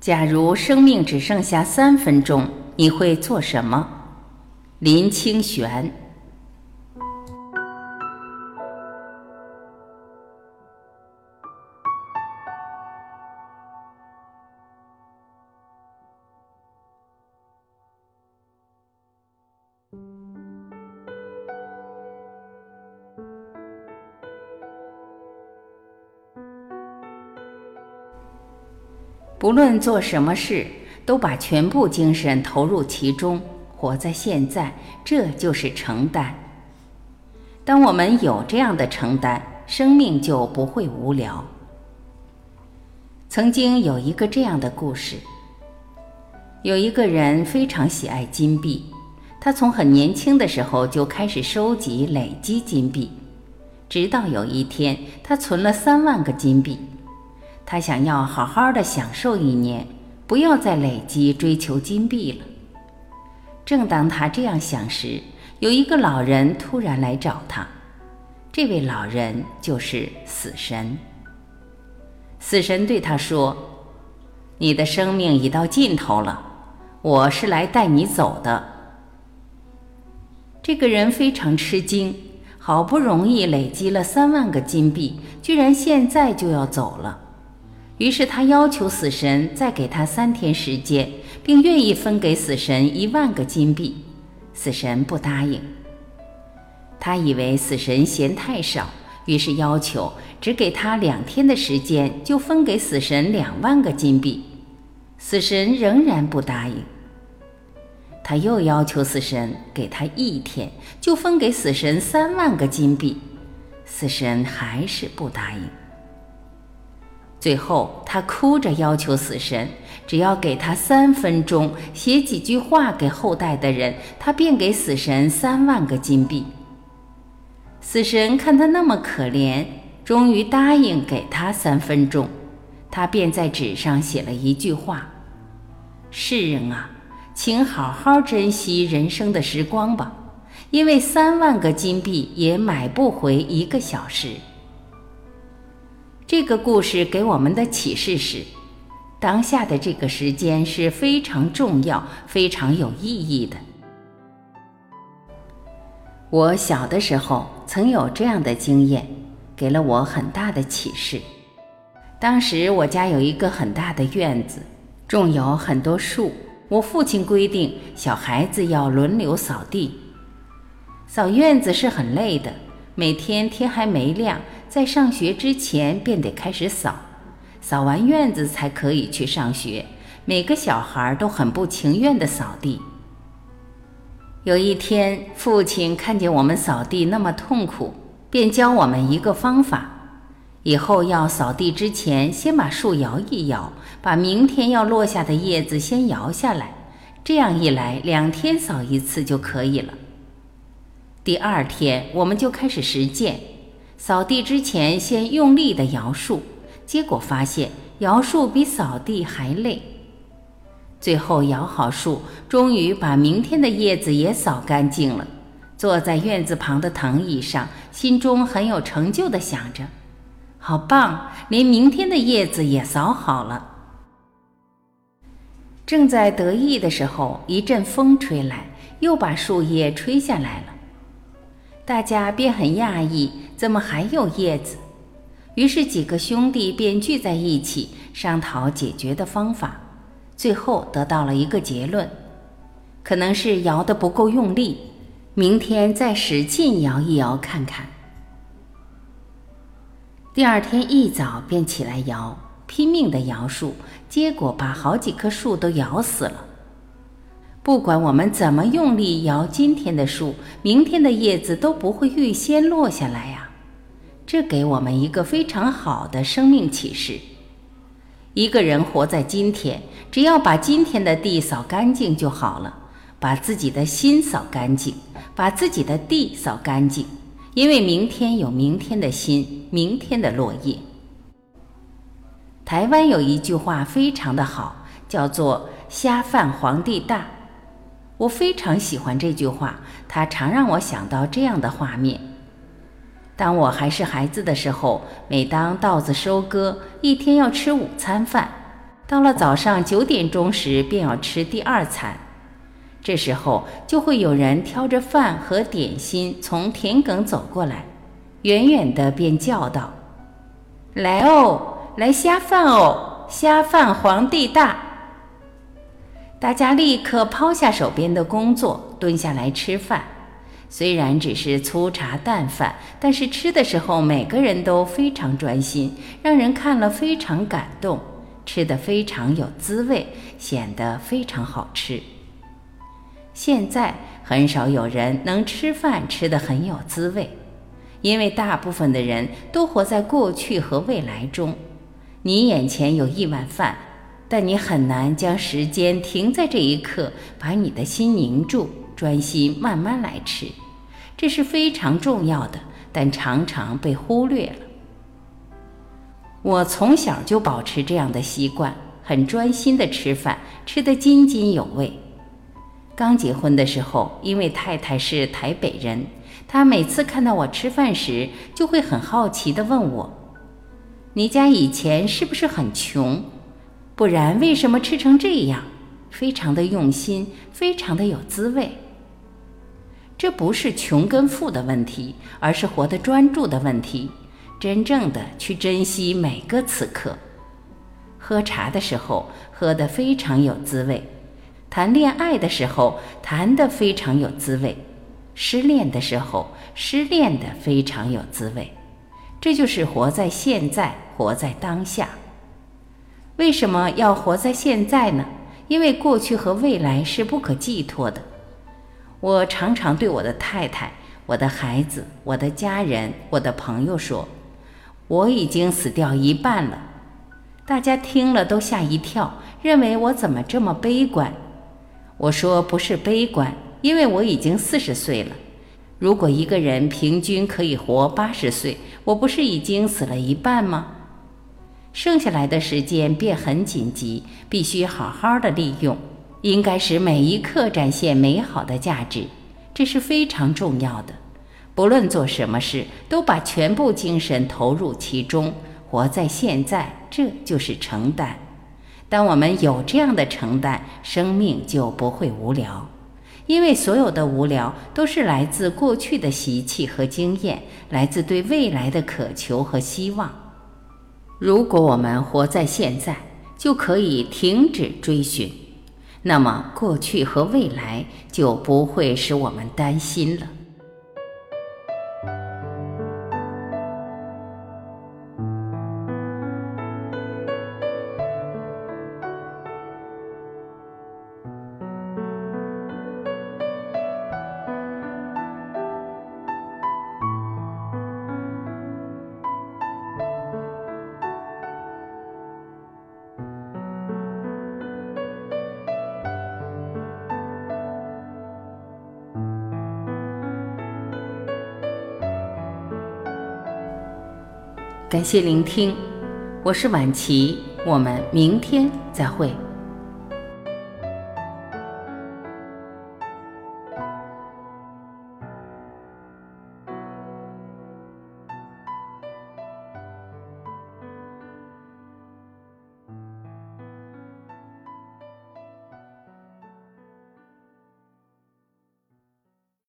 假如生命只剩下三分钟，你会做什么？林清玄。不论做什么事，都把全部精神投入其中，活在现在，这就是承担。当我们有这样的承担，生命就不会无聊。曾经有一个这样的故事：有一个人非常喜爱金币，他从很年轻的时候就开始收集、累积金币，直到有一天，他存了三万个金币。他想要好好的享受一年，不要再累积追求金币了。正当他这样想时，有一个老人突然来找他。这位老人就是死神。死神对他说：“你的生命已到尽头了，我是来带你走的。”这个人非常吃惊，好不容易累积了三万个金币，居然现在就要走了。于是他要求死神再给他三天时间，并愿意分给死神一万个金币。死神不答应。他以为死神嫌太少，于是要求只给他两天的时间，就分给死神两万个金币。死神仍然不答应。他又要求死神给他一天，就分给死神三万个金币。死神还是不答应。最后，他哭着要求死神，只要给他三分钟，写几句话给后代的人，他便给死神三万个金币。死神看他那么可怜，终于答应给他三分钟。他便在纸上写了一句话：“世人啊，请好好珍惜人生的时光吧，因为三万个金币也买不回一个小时。”这个故事给我们的启示是：当下的这个时间是非常重要、非常有意义的。我小的时候曾有这样的经验，给了我很大的启示。当时我家有一个很大的院子，种有很多树。我父亲规定，小孩子要轮流扫地。扫院子是很累的，每天天还没亮。在上学之前便得开始扫，扫完院子才可以去上学。每个小孩都很不情愿地扫地。有一天，父亲看见我们扫地那么痛苦，便教我们一个方法：以后要扫地之前，先把树摇一摇，把明天要落下的叶子先摇下来。这样一来，两天扫一次就可以了。第二天，我们就开始实践。扫地之前，先用力的摇树，结果发现摇树比扫地还累。最后摇好树，终于把明天的叶子也扫干净了。坐在院子旁的藤椅上，心中很有成就的想着：“好棒，连明天的叶子也扫好了。”正在得意的时候，一阵风吹来，又把树叶吹下来了。大家便很讶异。怎么还有叶子？于是几个兄弟便聚在一起商讨解决的方法，最后得到了一个结论：可能是摇得不够用力，明天再使劲摇一摇看看。第二天一早便起来摇，拼命的摇树，结果把好几棵树都摇死了。不管我们怎么用力摇今天的树，明天的叶子都不会预先落下来呀。这给我们一个非常好的生命启示：一个人活在今天，只要把今天的地扫干净就好了，把自己的心扫干净，把自己的地扫干净，因为明天有明天的心，明天的落叶。台湾有一句话非常的好，叫做“虾饭皇帝大”，我非常喜欢这句话，它常让我想到这样的画面。当我还是孩子的时候，每当稻子收割，一天要吃午餐饭，到了早上九点钟时，便要吃第二餐。这时候就会有人挑着饭和点心从田埂走过来，远远的便叫道：“来哦，来虾饭哦，虾饭皇帝大！”大家立刻抛下手边的工作，蹲下来吃饭。虽然只是粗茶淡饭，但是吃的时候每个人都非常专心，让人看了非常感动。吃得非常有滋味，显得非常好吃。现在很少有人能吃饭吃得很有滋味，因为大部分的人都活在过去和未来中。你眼前有一碗饭，但你很难将时间停在这一刻，把你的心凝住，专心慢慢来吃。这是非常重要的，但常常被忽略了。我从小就保持这样的习惯，很专心的吃饭，吃得津津有味。刚结婚的时候，因为太太是台北人，她每次看到我吃饭时，就会很好奇地问我：“你家以前是不是很穷？不然为什么吃成这样？非常的用心，非常的有滋味。”这不是穷跟富的问题，而是活得专注的问题。真正的去珍惜每个此刻，喝茶的时候喝得非常有滋味，谈恋爱的时候谈得非常有滋味，失恋的时候失恋的非常有滋味。这就是活在现在，活在当下。为什么要活在现在呢？因为过去和未来是不可寄托的。我常常对我的太太、我的孩子、我的家人、我的朋友说。我已经死掉一半了，大家听了都吓一跳，认为我怎么这么悲观。我说不是悲观，因为我已经四十岁了。如果一个人平均可以活八十岁，我不是已经死了一半吗？剩下来的时间便很紧急，必须好好的利用，应该使每一刻展现美好的价值，这是非常重要的。不论做什么事，都把全部精神投入其中，活在现在，这就是承担。当我们有这样的承担，生命就不会无聊，因为所有的无聊都是来自过去的习气和经验，来自对未来的渴求和希望。如果我们活在现在，就可以停止追寻，那么过去和未来就不会使我们担心了。感谢聆听，我是晚琪，我们明天再会。